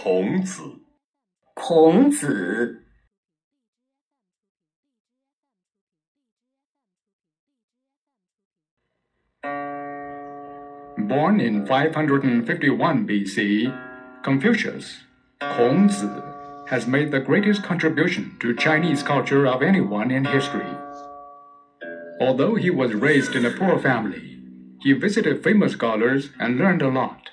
孔子，孔子， Born in 551 BC, Confucius, Kongzi, has made the greatest contribution to Chinese culture of anyone in history. Although he was raised in a poor family, he visited famous scholars and learned a lot.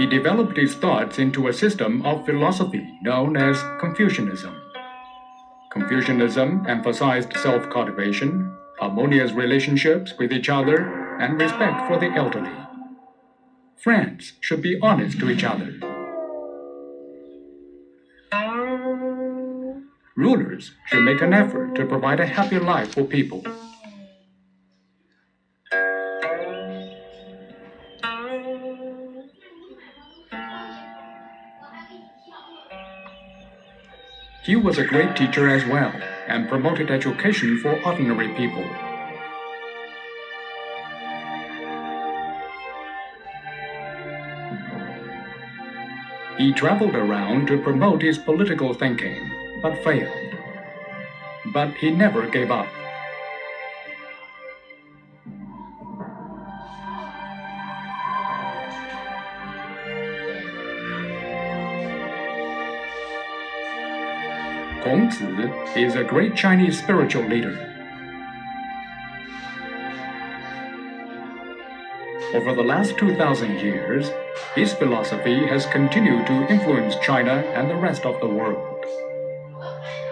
He developed his thoughts into a system of philosophy known as Confucianism. Confucianism emphasized self cultivation, harmonious relationships with each other, and respect for the elderly. Friends should be honest to each other. Rulers should make an effort to provide a happy life for people. He was a great teacher as well and promoted education for ordinary people. He traveled around to promote his political thinking, but failed. But he never gave up. Kongzi is a great Chinese spiritual leader. Over the last 2,000 years, his philosophy has continued to influence China and the rest of the world.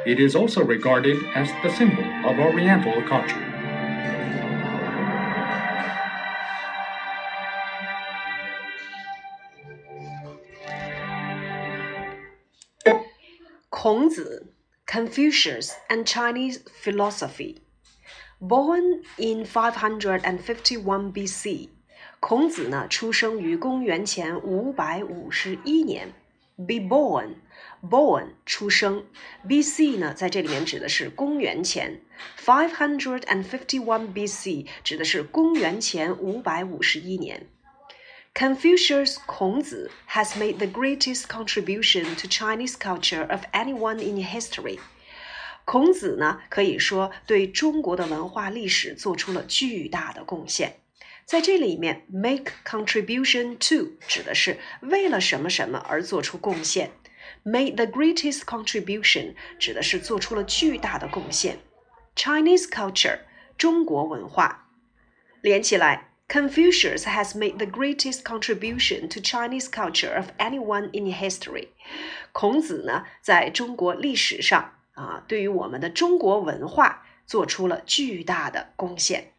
It is also regarded as the symbol of Oriental culture. 孔子 Confucius and Chinese philosophy. Born in 551 BC, 孔子呢出生于公元前五百五十一年。Be born, born 出生，BC 呢在这里面指的是公元前。551 BC 指的是公元前五百五十一年。 Confucius 孔子 has made the greatest contribution to Chinese culture of anyone in history. 孔子呢，可以说对中国的文化历史做出了巨大的贡献。在这里面，make contribution to 指的是为了什么什么而做出贡献，made the greatest contribution 指的是做出了巨大的贡献。Chinese culture 中国文化，连起来。 Confucius has made the greatest contribution to Chinese culture of anyone in history. 孔子呢，在中国历史上啊，对于我们的中国文化做出了巨大的贡献。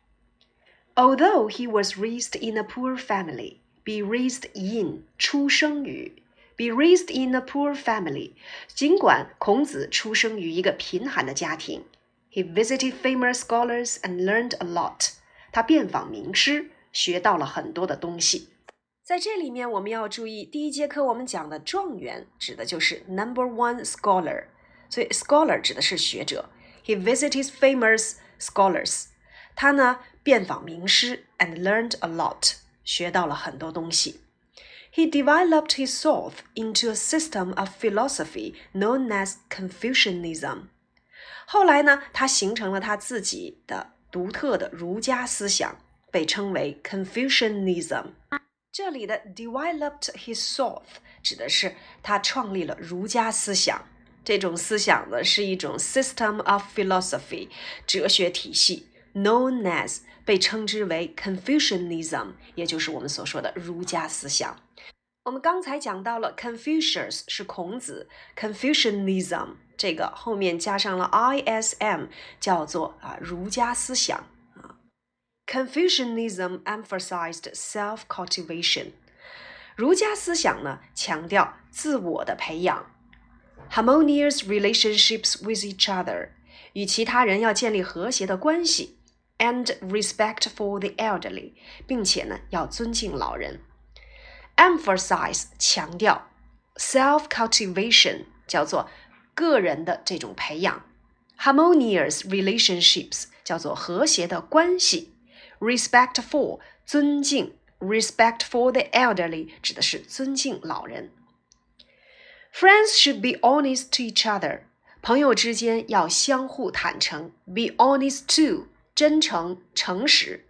Although he was raised in a poor family, be raised in 出生于 be raised in a poor family，尽管孔子出生于一个贫寒的家庭，he visited famous scholars and learned a lot。他遍访名师。 学到了很多的东西，在这里面我们要注意，第一节课我们讲的状元指的就是 number one scholar，所以 scholar 指的是学者。He visited famous scholars，他呢遍访名师 and learned a lot，学到了很多东西。He developed his thought into a system of philosophy known as Confucianism。后来呢，他形成了他自己的独特的儒家思想。 被称为 Confucianism。这里的 developed his thought 指的是他创立了儒家思想。这种思想呢是一种 system of philosophy 哲学体系，known as 被称之为 Confucianism，也就是我们所说的儒家思想。我们刚才讲到了 Confucius 是孔子，Confucianism 这个后面加上了 ism，叫做啊儒家思想。Confucianism emphasized self-cultivation。儒家思想呢，强调自我的培养，harmonious relationships with each other，与其他人要建立和谐的关系，and respect for the elderly，并且呢，要尊敬老人。emphasize 强调，self-cultivation 叫做个人的这种培养，harmonious relationships 叫做和谐的关系。 respect for 尊敬 respect for the elderly 指的是尊敬老人。Friends should be honest to each other，朋友之间要相互坦诚，be honest to，真诚、诚实。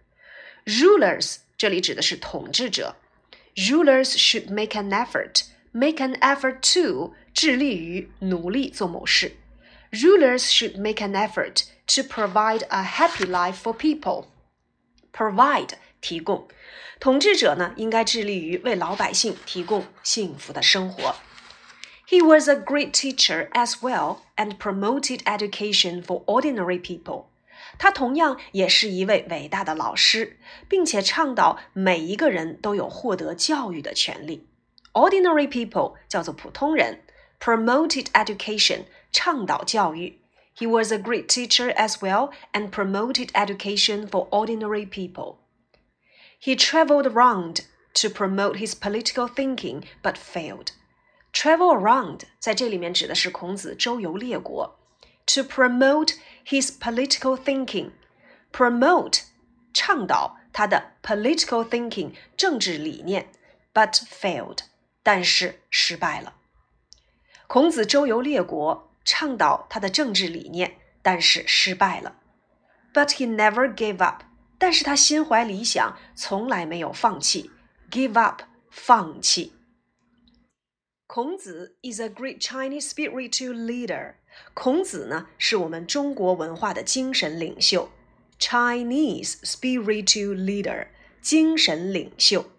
Rulers 这里指的是统治者，rulers should make an effort，make an effort to 致力于努力做某事。Rulers should make an effort to provide a happy life for people. Provide 提供，统治者呢应该致力于为老百姓提供幸福的生活。He was a great teacher as well and promoted education for ordinary people. 他同样也是一位伟大的老师，并且倡导每一个人都有获得教育的权利。Ordinary people 叫做普通人，promoted education 倡导教育。 He was a great teacher as well and promoted education for ordinary people. He traveled around to promote his political thinking, but failed. Travel around 在这里面指的是孔子周游列国。To promote his political thinking, promote 倡导他的 political thinking 政治理念，but failed 但是失败了。孔子周游列国。 倡导他的政治理念，但是失败了。But he never gave up。但是他心怀理想，从来没有放弃。Give up，放弃。孔子 is a great Chinese spiritual leader。孔子呢，是我们中国文化的精神领袖。Chinese spiritual leader，精神领袖。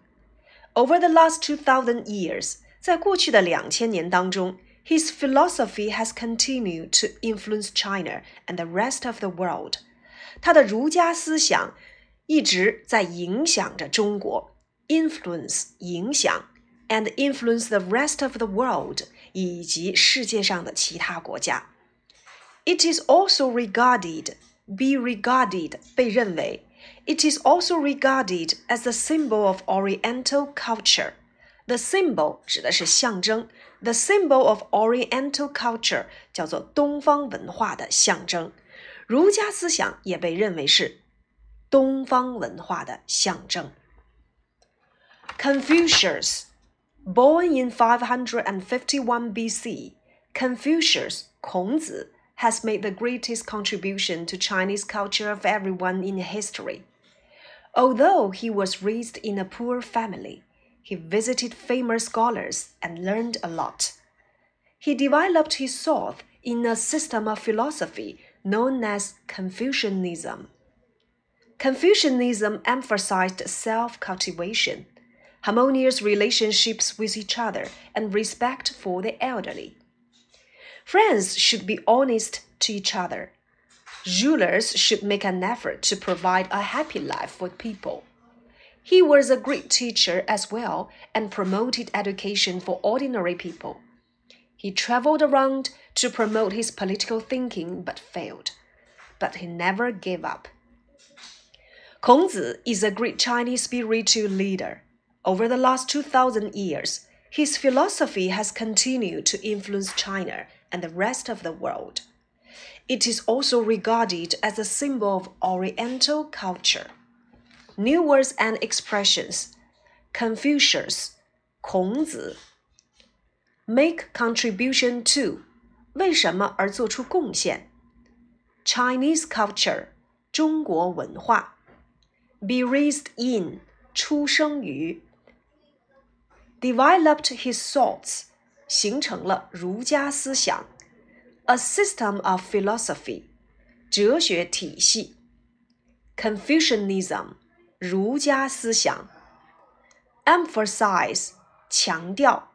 Over the last two thousand years，在过去的两千年当中。 his philosophy has continued to influence China and the rest of the world. 他的儒家思想一直在影响着中国，influence 影响，and influence the rest of the world 以及世界上的其他国家。It is also regarded, be regarded 被认为，it is also regarded as a symbol of Oriental culture. The symbol 指的是象征 ，the symbol of Oriental culture 叫做东方文化的象征。儒家思想也被认为是东方文化的象征。Confucius, born in 551 BC, Confucius 孔子 has made the greatest contribution to Chinese culture of everyone in history. Although he was raised in a poor family, he visited famous scholars and learned a lot. He developed his thought in a system of philosophy known as Confucianism. Confucianism emphasized self cultivation, harmonious relationships with each other, and respect for the elderly. Friends should be honest to each other. Rulers should make an effort to provide a happy life for people. He was a great teacher as well and promoted education for ordinary people. He traveled around to promote his political thinking but failed. But he never gave up. Kongzi is a great Chinese spiritual leader. Over the last 2,000 years, his philosophy has continued to influence China and the rest of the world. It is also regarded as a symbol of Oriental culture. New words and expressions. Confucius, 孔子。Make contribution to，为什么而做出贡献？Chinese culture，中国文化。Be raised in，出生于。Developed his thoughts，形成了儒家思想。A system of philosophy，哲学体系。Confucianism。 儒家思想，emphasize 强调，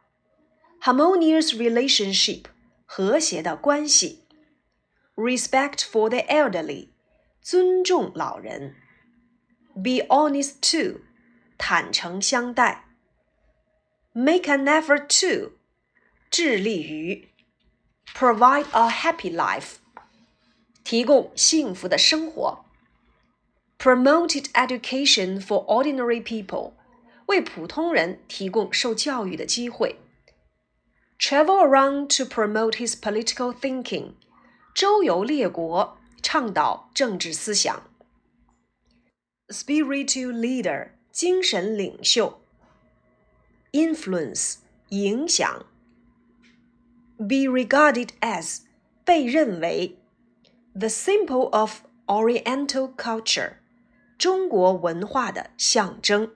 harmonious relationship 和谐的关系，respect for the elderly 尊重老人，be honest to 坦诚相待，make an effort to 致力于，provide a happy life 提供幸福的生活。 promoted education for ordinary people，为普通人提供受教育的机会。Travel around to promote his political thinking，周游列国，倡导政治思想。Spiritual leader， 精神领袖，influence 影响，be regarded as 被认为，the symbol of Oriental culture 中国文化的象征。